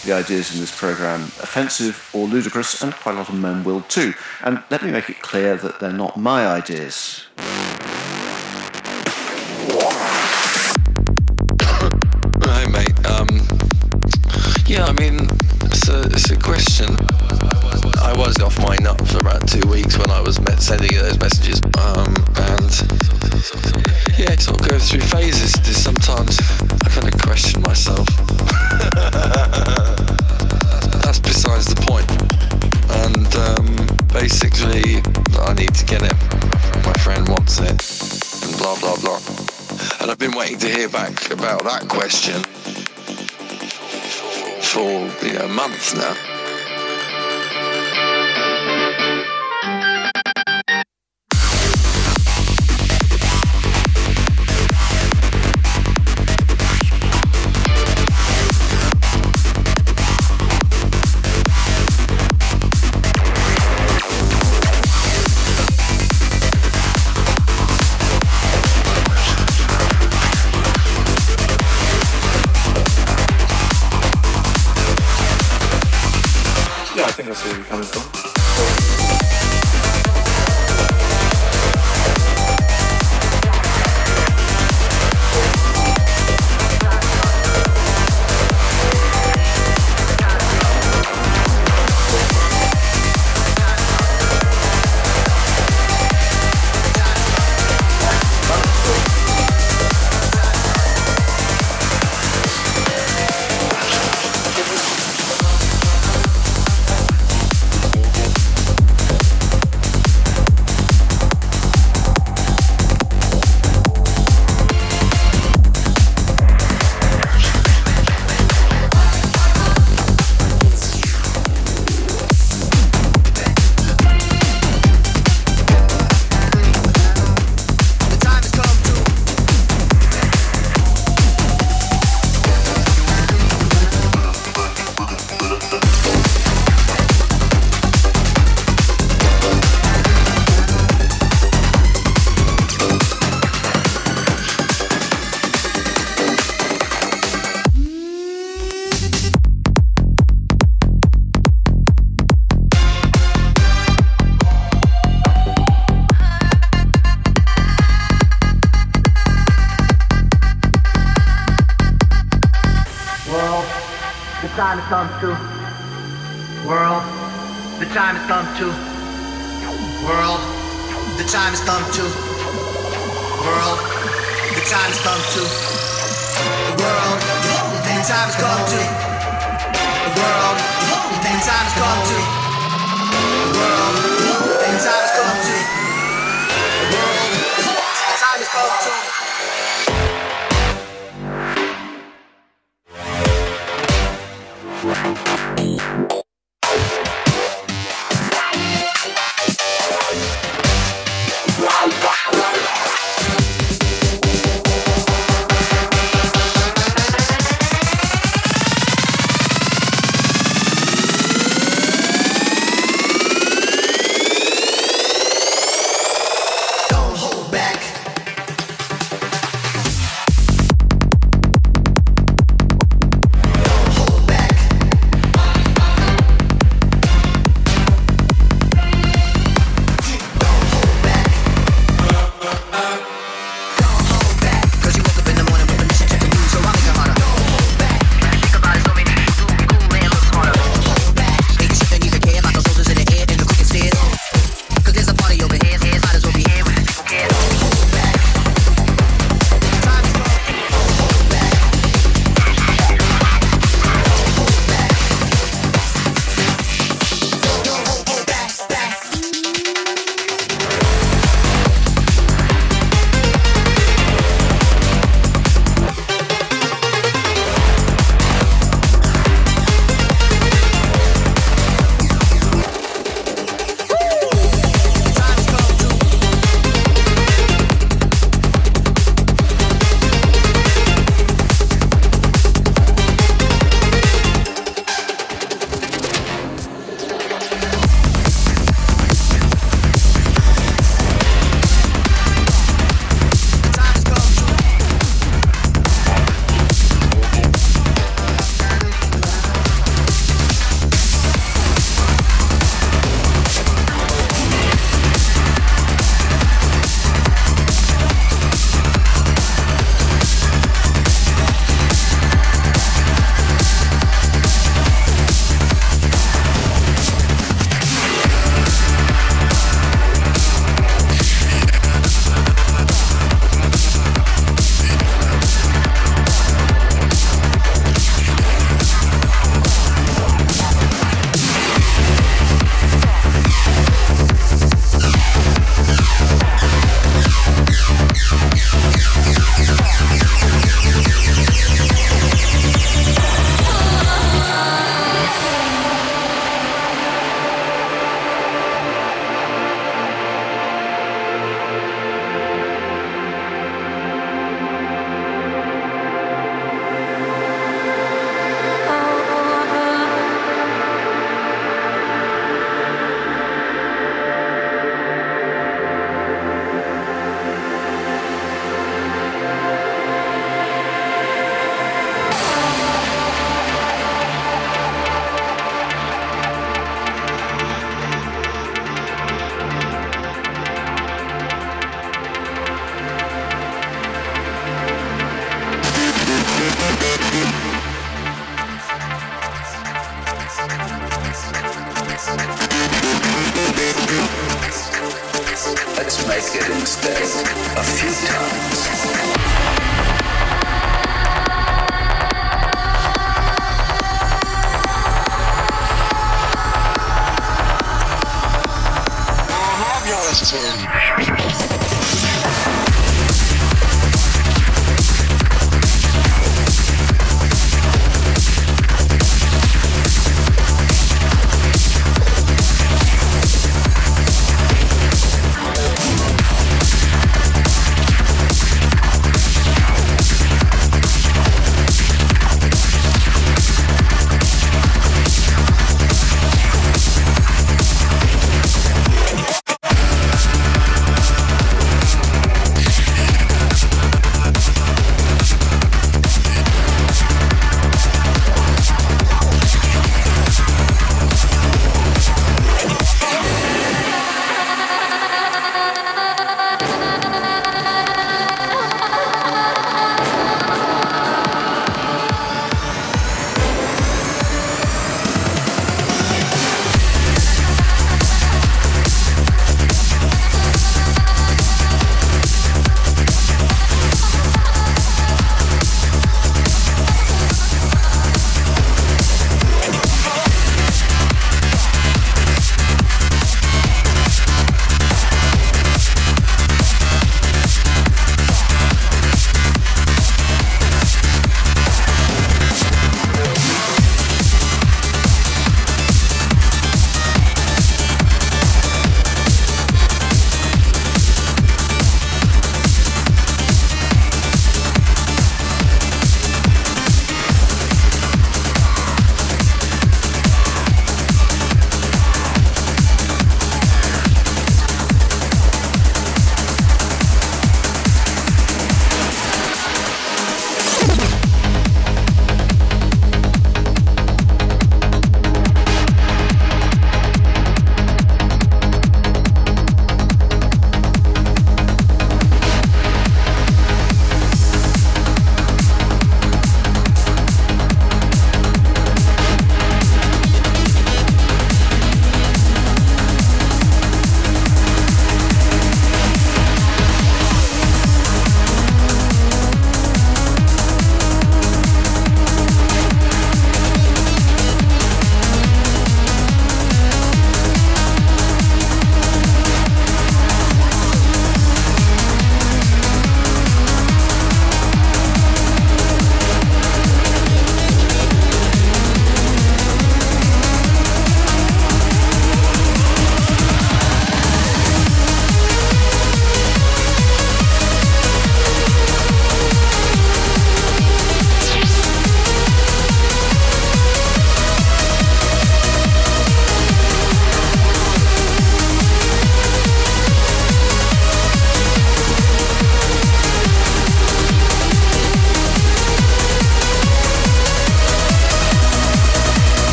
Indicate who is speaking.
Speaker 1: of the
Speaker 2: ideas in this program offensive or ludicrous, and quite a lot of men will too. And let me make it clear that they're not my ideas.
Speaker 3: to hear back about that question for
Speaker 4: a uh,
Speaker 5: month now.